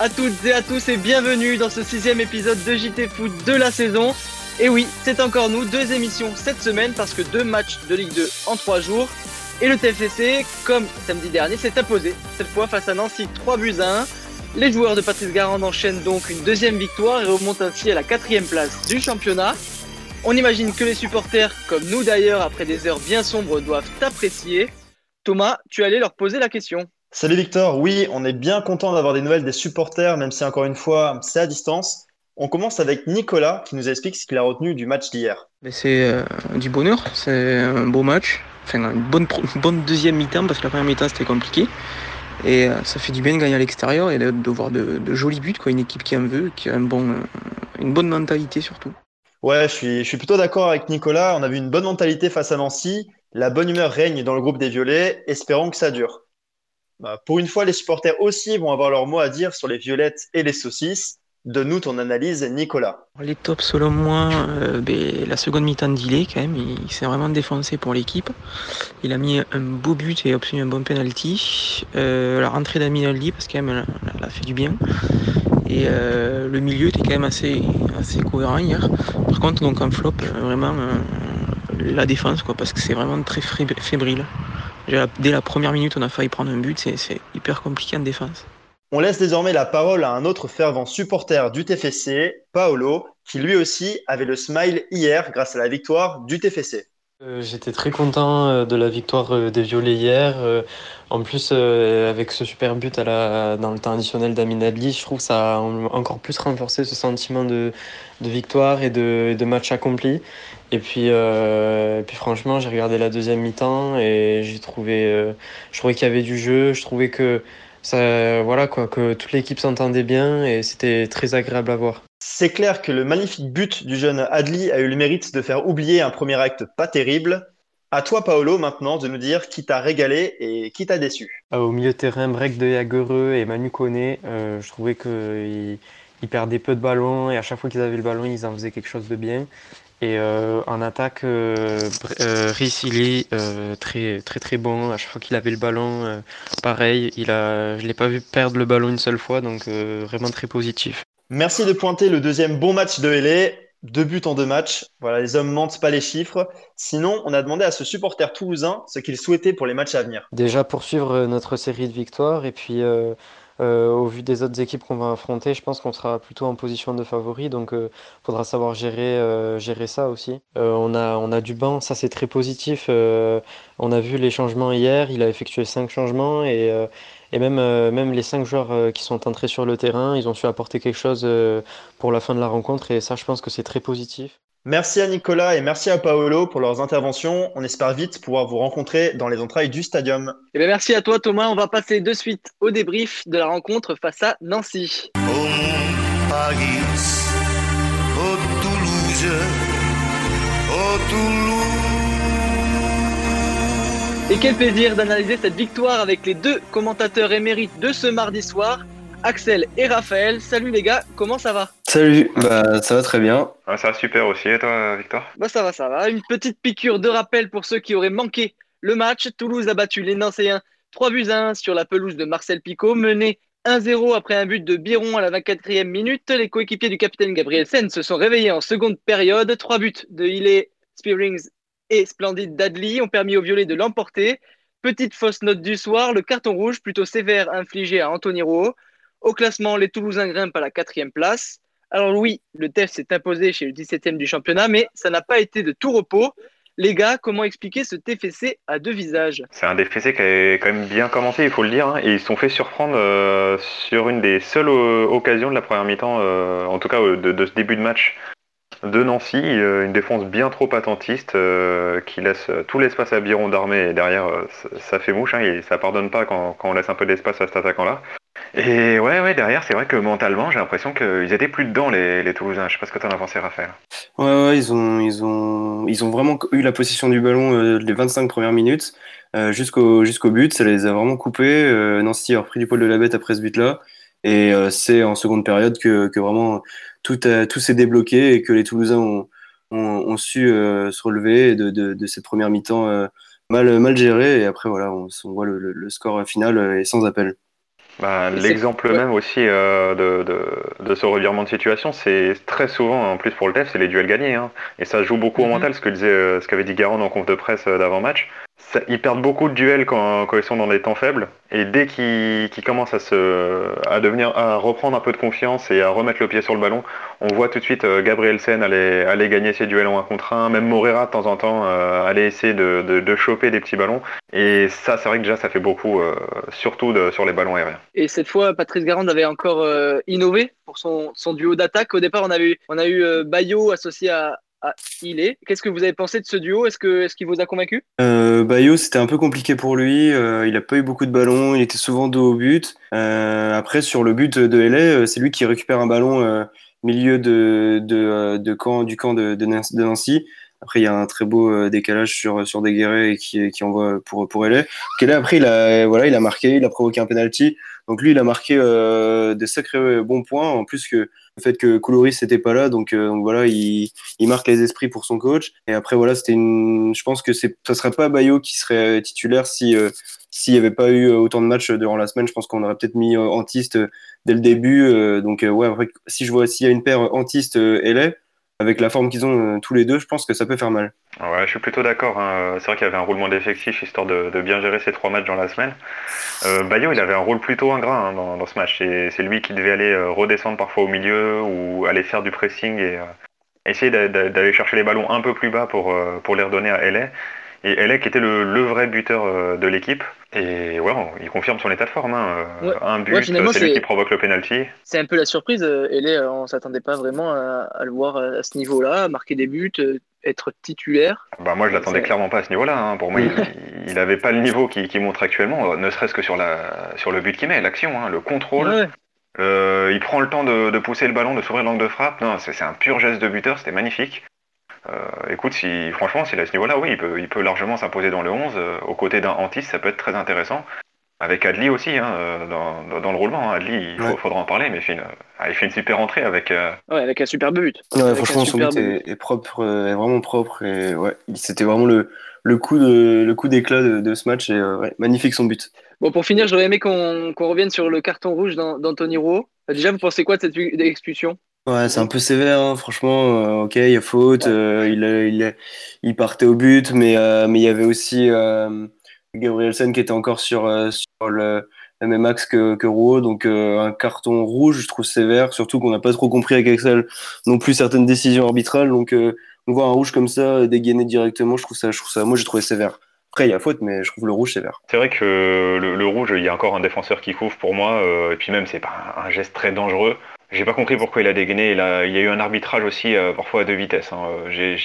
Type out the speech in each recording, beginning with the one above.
à toutes et à tous et bienvenue dans ce sixième épisode de JT Foot de la saison. Et oui, c'est encore nous, deux émissions cette semaine parce que deux matchs de Ligue 2 en trois jours. Et le TFC, comme samedi dernier, s'est imposé, cette fois face à Nancy 3 buts à 1. Les joueurs de Patrice Garand enchaînent donc une deuxième victoire et remontent ainsi à la quatrième place du championnat. On imagine que les supporters, comme nous d'ailleurs, après des heures bien sombres, doivent apprécier. Thomas, tu allais leur poser la question. Salut Victor, oui, on est bien content d'avoir des nouvelles des supporters, même si encore une fois, c'est à distance. On commence avec Nicolas qui nous explique ce qu'il a retenu du match d'hier. C'est euh, du bonheur, c'est un beau match, enfin une bonne, bonne deuxième mi-temps parce que la première mi-temps c'était compliqué. Et euh, ça fait du bien de gagner à l'extérieur et de, voir de, jolis buts, quoi. une équipe qui en veut, qui a un bon, euh, une bonne mentalité surtout. Ouais, je suis, je suis plutôt d'accord avec Nicolas. On a vu une bonne mentalité face à Nancy. La bonne humeur règne dans le groupe des Violets. Espérons que ça dure. Bah, pour une fois, les supporters aussi vont avoir leur mot à dire sur les violettes et les saucisses. Donne-nous ton analyse, Nicolas. Les tops, selon moi, euh, ben, la seconde mi-temps d'Ilé, quand même, il, s'est vraiment défoncé pour l'équipe. Il a mis un beau but et obtenu un bon penalty. Euh, la rentrée d'Aminaldi, parce qu'elle elle, a fait du bien. Et euh, le milieu était quand même assez, assez cohérent hier. Par contre, donc en flop, vraiment la défense, quoi, parce que c'est vraiment très fébrile. Dès la première minute, on a failli prendre un but, c'est hyper compliqué en défense. On laisse désormais la parole à un autre fervent supporter du TFC, Paolo, qui lui aussi avait le smile hier grâce à la victoire du TFC. Euh, j'étais très content euh, de la victoire euh, des Violets hier. En plus, avec ce super but à la, dans le temps additionnel d'Amin Adli, je trouve que ça a encore plus renforcé ce sentiment de, victoire et de, de, match accompli. Et puis, et puis franchement, j'ai regardé la deuxième mi-temps et j'ai trouvé, je trouvais qu'il y avait du jeu. Je trouvais que ça, voilà quoi, que toute l'équipe s'entendait bien et c'était très agréable à voir. C'est clair que le magnifique but du jeune Adli a eu le mérite de faire oublier un premier acte pas terrible. À toi, Paolo, maintenant, de nous dire qui t'a régalé et qui t'a déçu. Euh, au milieu de terrain, break de Yagereux et Manu Koné, euh, je trouvais qu'ils ils perdaient peu de ballons et à chaque fois qu'ils avaient le ballon, ils en faisaient quelque chose de bien. Et euh, en attaque, euh, euh il est euh, très très très bon. À chaque fois qu'il avait le ballon, euh, pareil, il a, je l'ai pas vu perdre le ballon une seule fois, donc vraiment très positif. Merci de pointer le deuxième bon match de LA. Deux buts en deux matchs. Voilà, les hommes mentent pas les chiffres. Sinon, on a demandé à ce supporter toulousain ce qu'il souhaitait pour les matchs à venir. Déjà poursuivre notre série de victoires et puis euh, au vu des autres équipes qu'on va affronter, je pense qu'on sera plutôt en position de favori, donc il euh, faudra savoir gérer, euh, gérer ça aussi. on, a, on a du banc, ça c'est très positif. on a vu les changements hier, il a effectué cinq changements et, et même, même les cinq joueurs qui sont entrés sur le terrain, ils ont su apporter quelque chose pour la fin de la rencontre et ça je pense que c'est très positif. Merci à Nicolas et merci à Paolo pour leurs interventions. On espère vite pouvoir vous rencontrer dans les entrailles du stadium. Et eh bien merci à toi Thomas. On va passer de suite au débrief de la rencontre face à Nancy. Et quel plaisir d'analyser cette victoire avec les deux commentateurs émérites de ce mardi soir. Axel et Raphaël. Salut les gars, comment ça va? Salut, bah ça va très bien. ça va super aussi, et toi Victor? Bah ça va, ça va. Une petite piqûre de rappel pour ceux qui auraient manqué le match. Toulouse a battu les Nancéens 3 buts à 1 sur la pelouse de Marcel Picot, mené 1-0 après un but de Biron à la 24e minute. Les coéquipiers du capitaine Gabriel Sen se sont réveillés en seconde période. Trois buts de Hilley, Spearings et Splendid Dadley ont permis aux Violets de l'emporter. Petite fausse note du soir, le carton rouge plutôt sévère infligé à Anthony Rouault. Au classement, les Toulousains grimpent à la quatrième place. Alors oui, le TEF s'est imposé chez le 17e du championnat, mais ça n'a pas été de tout repos. Les gars, comment expliquer ce TFC à deux visages? C'est un TFC qui a quand même bien commencé, il faut le dire, hein, et ils se sont fait surprendre euh, sur une des seules euh, occasions de la première mi-temps, euh, en tout cas de, ce début de match de Nancy, une défense bien trop attentiste qui laisse tout l'espace à Biron d'armée et derrière ça, fait mouche, hein, et ça pardonne pas quand on laisse un peu d'espace à cet attaquant-là. Et ouais, ouais, derrière, c'est vrai que mentalement, j'ai l'impression qu'ils étaient plus dedans, les, les Toulousains. Je sais pas ce que tu en as pensé, Raphaël. Ouais, ils ont, ils ont, ils ont vraiment eu la possession du ballon euh, les 25 premières minutes euh, jusqu'au jusqu'au but. Ça les a vraiment coupés. Euh, Nancy a repris du poil de la bête après ce but-là. Et euh, c'est en seconde période que, que vraiment tout, tout s'est débloqué et que les Toulousains ont, ont, su se relever de, de, cette première mi-temps mal, mal gérée. Et après, voilà, on, voit le score final est sans appel. Bah, L'exemple ouais. même aussi euh, de, de, de ce revirement de situation, c'est très souvent, en plus pour le TEF, c'est les duels gagnés. hein. Et ça joue beaucoup au Mhm. mental, ce que disait, euh, ce qu'avait dit Garand en conf de presse euh, d'avant-match. Ils perdent beaucoup de duels quand, quand ils sont dans des temps faibles. Et dès qu'ils commencent à, devenir, à reprendre un peu de confiance et à remettre le pied sur le ballon, on voit tout de suite euh, Gabrielsen aller, aller gagner ses duels en 1 contre 1. Même Morera, de temps en temps, euh, aller essayer de, de, choper des petits ballons. Et ça, c'est vrai que déjà, ça fait beaucoup, euh, surtout sur les ballons aériens. Et cette fois, Patrice Garand avait encore innové pour son, duo d'attaque. Au départ, on a eu, on a eu Bayo associé à, à Ilé. Qu'est-ce que vous avez pensé de ce duo? Est-ce qu'il vous a convaincu? Euh, Bayo, c'était un peu compliqué pour lui. euh, il a pas eu beaucoup de ballons. Il était souvent dos au but. Euh, après, sur le but de LA, c'est lui qui récupère un ballon milieu de, camp, du camp de Nancy. Après, il y a un très beau euh, décalage sur, sur Deguerre et qui, qui envoie pour, pour LA. LA, après, il a, voilà, il a marqué, il a provoqué un penalty. Donc lui, il a marqué euh, des sacrés euh, bons points. En plus que le fait que Koulouris n'était pas là, donc, euh, voilà, il, il marque les esprits pour son coach. Et après, voilà, c'était une. Je pense que c'est, ça serait pas Bayo qui serait titulaire si euh, s'il n'y avait pas eu autant de matchs durant la semaine. Je pense qu'on aurait peut-être mis euh, Antiste euh, dès le début. euh, donc euh, ouais, après, si je vois s'il y a une paire Antiste euh, LA, avec la forme qu'ils ont euh, tous les deux, je pense que ça peut faire mal. Ouais, je suis plutôt d'accord. hein. C'est vrai qu'il y avait un roulement d'effectifs histoire de, bien gérer ces trois matchs dans la semaine. Euh, Bayo, il avait un rôle plutôt ingrat hein, dans, ce match. C'est lui qui devait aller euh, redescendre parfois au milieu ou aller faire du pressing et euh, essayer d'a- d'a- d'aller chercher les ballons un peu plus bas pour, pour les redonner à LA. Et qui était le, le vrai buteur euh, de l'équipe. Et ouais, il confirme son état de forme. hein. Euh, Ouais. Un but, Ouais, finalement, c'est lui qui provoque le penalty. C'est un peu la surprise. euh, euh, on s'attendait pas vraiment à, à le voir à ce niveau-là, marquer des buts, euh, être titulaire. Bah moi je l'attendais clairement pas à ce niveau-là. hein. Pour moi, il, il avait pas le niveau qu'il montre actuellement, euh, ne serait-ce que sur la sur le but qu'il met, l'action, hein, le contrôle. Ouais. Euh, il prend le temps de, de pousser le ballon, de s'ouvrir l'angle de frappe. Non, c'est un pur geste de buteur, c'était magnifique. Euh, écoute, si franchement, s'il est à ce niveau-là, oui, il peut, il peut largement s'imposer dans le 11. euh, aux côtés d'un Antis, ça peut être très intéressant. Avec Adli aussi, hein, euh, dans, dans, dans le roulement. hein. Adli, il Ouais. faudra en parler, mais il fait une, ah, il fait une super entrée avec. euh, Ouais, avec un superbe but. Ouais, Avec franchement, un son superbe but est, est propre, est vraiment propre. Et ouais, c'était vraiment le, le coup de le coup d'éclat de, de ce match. Et euh, ouais, magnifique son but. Bon, pour finir, j'aurais aimé qu'on qu'on revienne sur le carton rouge d'An- d'Anthony Rowe. Euh, Déjà, vous pensez quoi de cette expulsion? Ouais, c'est un peu sévère, hein, franchement. euh, ok, il y a faute. euh, il, a- il, il partait au but, mais euh, mais il y avait aussi euh, Gabrielsen qui était encore sur euh, sur le, le même axe que que Rouault, donc euh, un carton rouge, je trouve sévère. Surtout qu'on n'a pas trop compris avec Axel non plus certaines décisions arbitrales. Donc euh, on voit un rouge comme ça euh, dégainé directement, je trouve ça, je trouve ça. Moi, j'ai trouvé sévère. Après, il y a faute, mais je trouve le rouge sévère. C'est vrai que le, le rouge, il y a encore un défenseur qui couvre pour moi, euh, et puis même c'est pas un, un geste très dangereux. J'ai pas compris pourquoi il a dégainé. Il, y a eu un arbitrage aussi euh, parfois à deux vitesses. hein. Euh,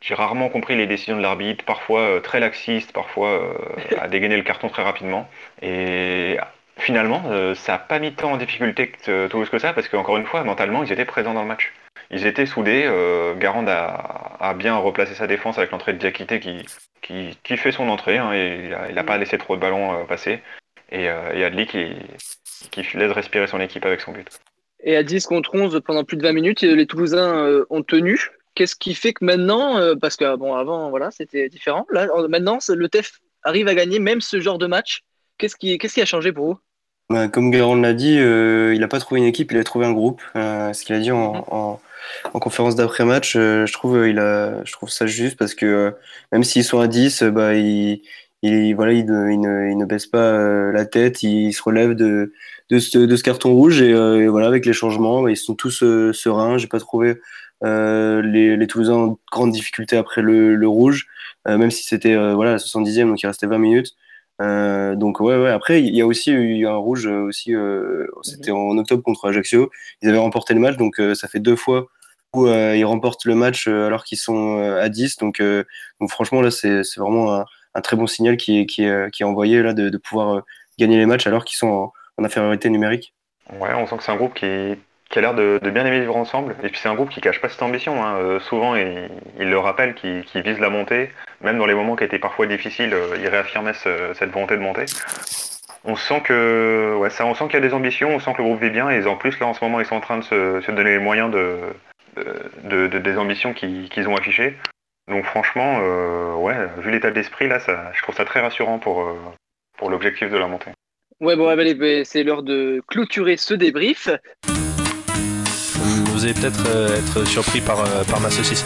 J'ai rarement compris les décisions de l'arbitre, parfois euh, très laxiste, parfois à dégainer le carton très rapidement. Et finalement, ça a pas mis tant en difficulté que Toulouse que ça, parce qu'encore une fois, mentalement, ils étaient présents dans le match. Ils étaient soudés. Garand a, bien replacé sa défense avec l'entrée de Diakité qui, fait son entrée. hein, et il a, il a pas laissé trop de ballons passer. Et, et Adli qui laisse respirer son équipe avec son but. Et à 10 contre 11 pendant plus de 20 minutes, les Toulousains euh, ont tenu. Qu'est-ce qui fait que maintenant, euh, parce que bon, avant, voilà, c'était différent. Là, en- maintenant, le TEF arrive à gagner même ce genre de match. Qu'est-ce qui, qu'est-ce qui a changé pour vous? Bah, comme Guérand l'a dit, euh, il n'a pas trouvé une équipe, il a trouvé un groupe. Euh, ce qu'il a dit en, Mhm. en, en conférence d'après-match, euh, je, trouve, il a, je trouve ça juste parce que même s'ils sont à 10, euh, bah, il, il, voilà, il, ne, il, ne, il ne baisse pas euh, la tête, il se relève de, de, ce, de ce carton rouge et, euh, et voilà, avec les changements, ils sont tous euh, sereins. J'ai pas trouvé euh, les, les Toulousains en grande difficulté après le, le rouge, euh, même si c'était euh, voilà, la 70e, donc il restait 20 minutes. Euh, donc ouais, ouais. Après, il y a aussi eu un rouge euh, aussi. euh, C'était en octobre contre Ajaccio. Ils avaient remporté le match, donc euh, ça fait deux fois où euh, ils remportent le match euh, alors qu'ils sont euh, à 10. Donc, euh, donc franchement là, c'est c'est vraiment un, un très bon signal qui est qui est, euh, qui est envoyé là de, de pouvoir euh, gagner les matchs alors qu'ils sont en, infériorité numérique. Ouais, on sent que c'est un groupe qui, qui a l'air de, bien aimer vivre ensemble. Et puis c'est un groupe qui cache pas cette ambition. hein. Euh, souvent, il, il le rappelle, qui, qui vise la montée. Même dans les moments qui étaient parfois difficiles, euh, il réaffirmait ce- cette volonté de monter. On sent que, ouais, ça, on sent qu'il y a des ambitions, on sent que le groupe vit bien. Et en plus, là, en ce moment, ils sont en train de se, donner les moyens de, de, de- des ambitions qu'ils ont affichées. Donc franchement, euh, ouais, vu l'état d'esprit, là, ça, je trouve ça très rassurant pour, euh, pour l'objectif de la montée. Ouais, bon, allez, bah, c'est l'heure de clôturer ce débrief. Vous allez peut-être euh, être surpris par, euh, par ma saucisse.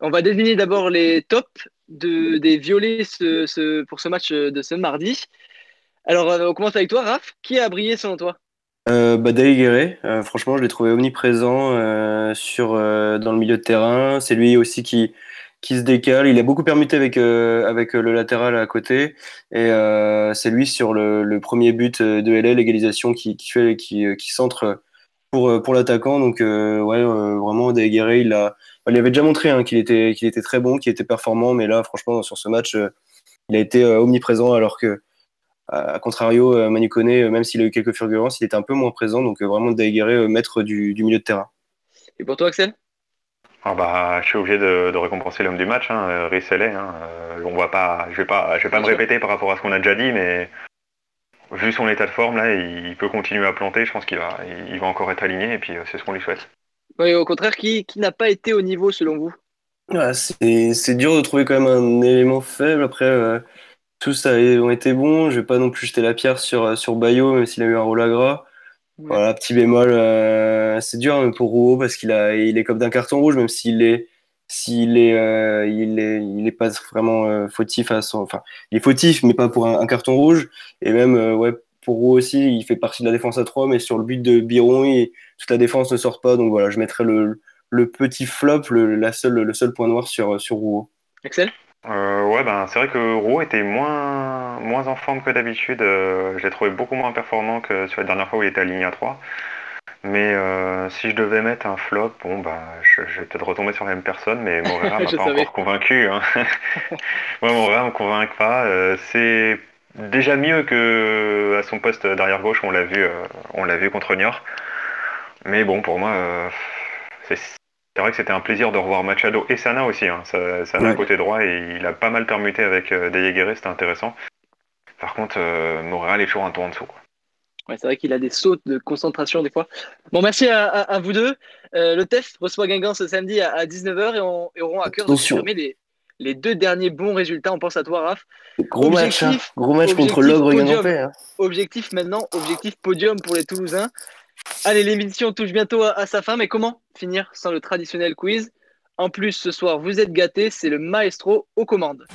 On va désigner d'abord les tops de, des violets ce- ce- pour ce match de ce mardi. Alors, on commence avec toi, Raph. Qui a brillé selon toi? Euh, bah, euh, franchement, je l'ai trouvé omniprésent euh, sur, euh, dans le milieu de terrain. C'est lui aussi qui, qui se décale. Il a beaucoup permuté avec, euh, avec le latéral à côté. Et euh, c'est lui sur le, premier but de LA, l'égalisation, qui, qui, centre pour, euh, l'attaquant. Donc, euh, ouais, euh, vraiment, Guéré, il, il avait déjà montré hein, qu'il était, qu'il était très bon, qu'il était performant. Mais là, franchement, sur ce match, euh, il a été euh, omniprésent alors que à contrario, euh, Manu Koné, euh, même s'il a eu quelques fulgurances, il était un peu moins présent. Donc euh, vraiment, Daguerre, euh, maître du, du milieu de terrain. Et pour toi, Axel? Ah bah, je suis obligé de, de récompenser l'homme du match, hein, euh, Rhys Helley, hein. Euh, on va pas, je vais pas, je vais pas me répéter par rapport à ce qu'on a déjà dit, mais vu son état de forme là, il peut continuer à planter. Je pense qu'il va, il va encore être aligné et puis euh, c'est ce qu'on lui souhaite. Ouais, Au contraire, qui, qui n'a pas été au niveau selon vous? Ouais, c'est c'est dur de trouver quand même un élément faible. Après, euh, tous a- ont été bons. Je vais pas non plus jeter la pierre sur, sur Bayo, même s'il a eu un rôle à gras. Ouais. Voilà, petit bémol, euh, c'est dur hein, pour Rouault parce qu'il a, il est comme d'un carton rouge, même s'il est, s'il est, euh, il est, il est pas vraiment euh, fautif à son, enfin, il est fautif, mais pas pour un, un carton rouge. Et même, euh, ouais, pour Rouault aussi, il fait partie de la défense à 3, mais sur le but de Biron, il- toute la défense ne sort pas. Donc voilà, je mettrais le, le petit flop, le, la seule, le seul point noir sur, sur Rouault. Axel? Euh, ouais, ben c'est vrai que Roux était moins, moins en forme que d'habitude. Euh, je l'ai trouvé beaucoup moins performant que sur la dernière fois où il était aligné à 3. Mais euh, si je devais mettre un flop, bon bah je, je vais peut-être retomber sur la même personne, mais Moreira m'a pas savais. encore convaincu. Hein. ouais, Moreira me convainc pas. Euh, c'est déjà mieux que à son poste d'arrière gauche, on l'a vu, euh, on l'a vu contre Niort. Mais bon, pour moi, euh, c'est c'est vrai que c'était un plaisir de revoir Machado et Sana aussi. Hein. Sa- Sana Ouais. côté droit et il a pas mal permuté avec euh, Deyeguerre, c'était intéressant. Par contre, euh, Montréal est toujours un tour en dessous. quoi. Ouais, c'est vrai qu'il a des sautes de concentration des fois. Bon, merci à, à- à vous deux. Euh, le test reçoit Guingamp ce samedi à, à 19h et on, et auront à cœur de confirmer les, les deux derniers bons résultats. On pense à toi, Raph. Gros match, hein. Gros match contre l'ogre guingampais. Hein. Objectif maintenant, objectif podium pour les Toulousains. Allez, l'émission touche bientôt à, sa fin, mais comment finir sans le traditionnel quiz? En plus, ce soir, vous êtes gâtés, c'est le maestro aux commandes.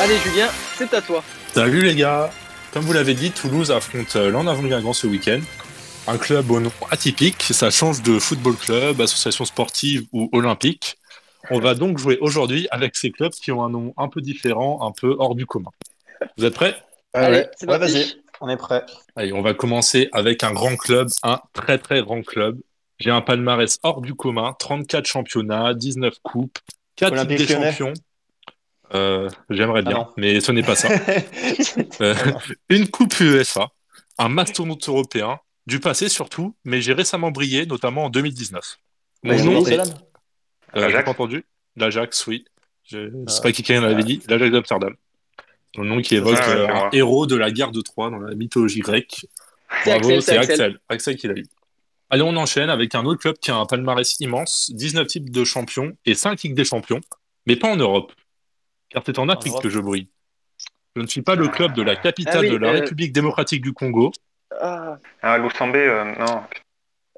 Allez, Julien, c'est à toi. Salut les gars Comme vous l'avez dit, Toulouse affronte euh, l'en avant Guingamp ce week-end. Un club au nom atypique, ça change de football club, association sportive ou olympique. On va donc jouer aujourd'hui avec ces clubs qui ont un nom un peu différent, un peu hors du commun. Vous êtes prêts? Allez, ouais, c'est Ouais, vas-y, on est prêt. Allez, on va commencer avec un grand club, un très très grand club. J'ai un palmarès hors du commun, 34 championnats, 19 coupes, 4 Olympique Ligues des Lyonnais. champions. Euh, J'aimerais Ah bien, non. mais ce n'est pas ça. Euh, une coupe UEFA, un mastodonte européen, du passé surtout, mais j'ai récemment brillé, notamment en 2019. Mon Ouais, nom, Amsterdam. euh, j'ai pas entendu L'Ajax, oui. Je Ah. sais pas qui quelqu'un l'avait dit. L'Ajax d'Amsterdam. Un nom qui évoque Ah, ouais, euh, un héros de la guerre de Troie dans la mythologie grecque. C'est Bravo, Axel, c'est Axel. Axel. Axel qui l'a eu. Allez, on enchaîne avec un autre club qui a un palmarès immense, 19 types de champions et 5 Ligues des champions, mais pas en Europe. Car c'est en Afrique que je brille. Je ne suis pas le club de la capitale Ah oui, de la euh, République démocratique du Congo, Ah, Ah, Loussambé, euh, non.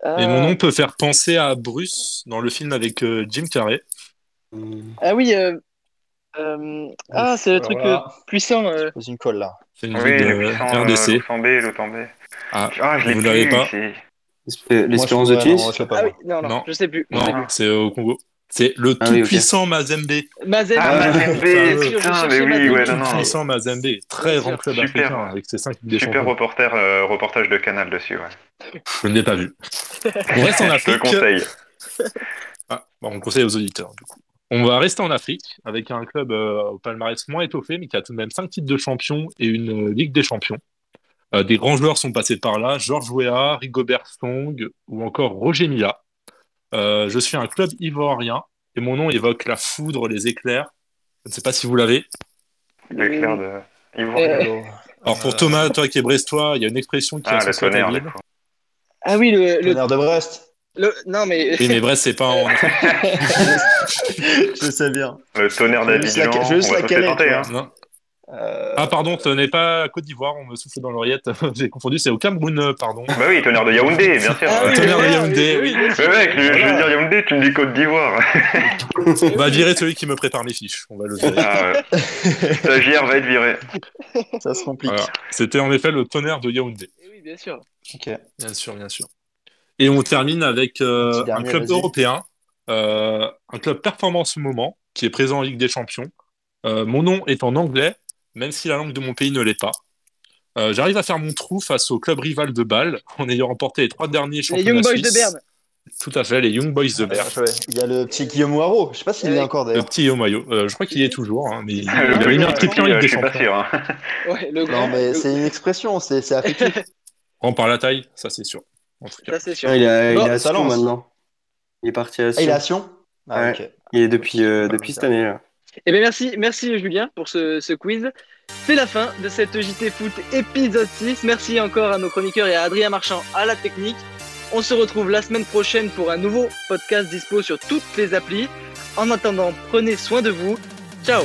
ah. et mon nom peut faire penser à Bruce dans le film avec euh, Jim Carrey. Ah oui, euh, euh, ah, c'est le truc euh, puissant. euh. Pose une colle là. C'est une Oui, ville le de puissant euh, RDC. Loussambé, Loussambé. Ah, Ah, je l'ai vous l'avez pas c'est- L'espérance de pas, Ah oui, non, non, Non. je sais plus. non, Ah. c'est au Congo. C'est le Ah oui, tout-puissant Mazembe. Mazem, Ah, Mazem, Mazembe, je putain, mais oui, ouais, Le non, non. tout-puissant Mazembe. Très grand club Super. africain avec ses 5 Ligues des Super reporter, euh, reportage de Canal dessus, ouais. Je ne l'ai pas vu. On reste en Je te Afrique. le conseille. Ah, bon, on conseille aux auditeurs, du coup. On va rester en Afrique avec un club euh, au palmarès moins étoffé, mais qui a tout de même 5 titres de champion et une euh, Ligue des champions. Euh, des grands joueurs sont passés par là, Georges Weah, Rigobert Song ou encore Roger Mila. Euh, je suis un club ivoirien et mon nom évoque la foudre, les éclairs. Je ne sais pas si vous l'avez. L'éclair de. Vont- Euh, Alors pour Thomas, toi qui es brestois, il y a une expression qui Ah, le tonnerre, ville. Ah oui, le. le, Tonnerre de Brest. le- non, mais. Oui, mais Brest, c'est pas en. je sais bien. Le tonnerre Je vais juste la- d'Abidjan, je vais juste la caler, Hein. Euh, Ah, pardon, ce n'est pas Côte d'Ivoire, on me souffle dans l'oreillette. J'ai confondu, c'est au Cameroun, euh, pardon. Bah oui, tonnerre de Yaoundé, bien sûr. Ah oui, Tonnerre de Yaoundé, oui. Mais mec, je, je veux dire Yaoundé, tu me dis Côte d'Ivoire. On va virer celui qui me prépare mes fiches. On va le virer. Ah, ouais. Va être viré. ça se complique. Voilà. C'était en effet le tonnerre de Yaoundé. Eh Oui, bien sûr. Ok. Bien sûr, bien sûr. Et on termine avec euh, un dernier, club européen, euh, un club performance moment, qui est présent en Ligue des Champions. Euh, mon nom est en anglais, même si la langue de mon pays ne l'est pas. Euh, J'arrive à faire mon trou face au club rival de Bâle, en ayant remporté les trois derniers Les championnats Young Boys de. Berne. Tout à fait, les Young Boys de Berne. Ouais. Il y a le petit Guillaume Waro. Je sais pas s'il est encore Le d'ailleurs. petit Maillot. je crois qu'il y est toujours, hein, mais il, Le il avait mis un petit, triplé en euh, Ligue je des suis pas Champions. sûr. hein. Ouais, le grand. Non, mais le- c'est une expression, c'est affectif. On par la taille, ça c'est sûr. En tout cas. Ça, c'est sûr. Ah, il, est, Bon, il est à Sion lance. maintenant. Il est parti à Ah, Sion. il est à Sion Ah. Il est depuis, euh, depuis cette année là. Eh bien, merci, merci Julien pour ce, ce quiz. C'est la fin de cette JT Foot épisode 6. Merci encore à nos chroniqueurs et à Adrien Marchand à la technique. On se retrouve la semaine prochaine pour un nouveau podcast dispo sur toutes les applis. En attendant, prenez soin de vous. Ciao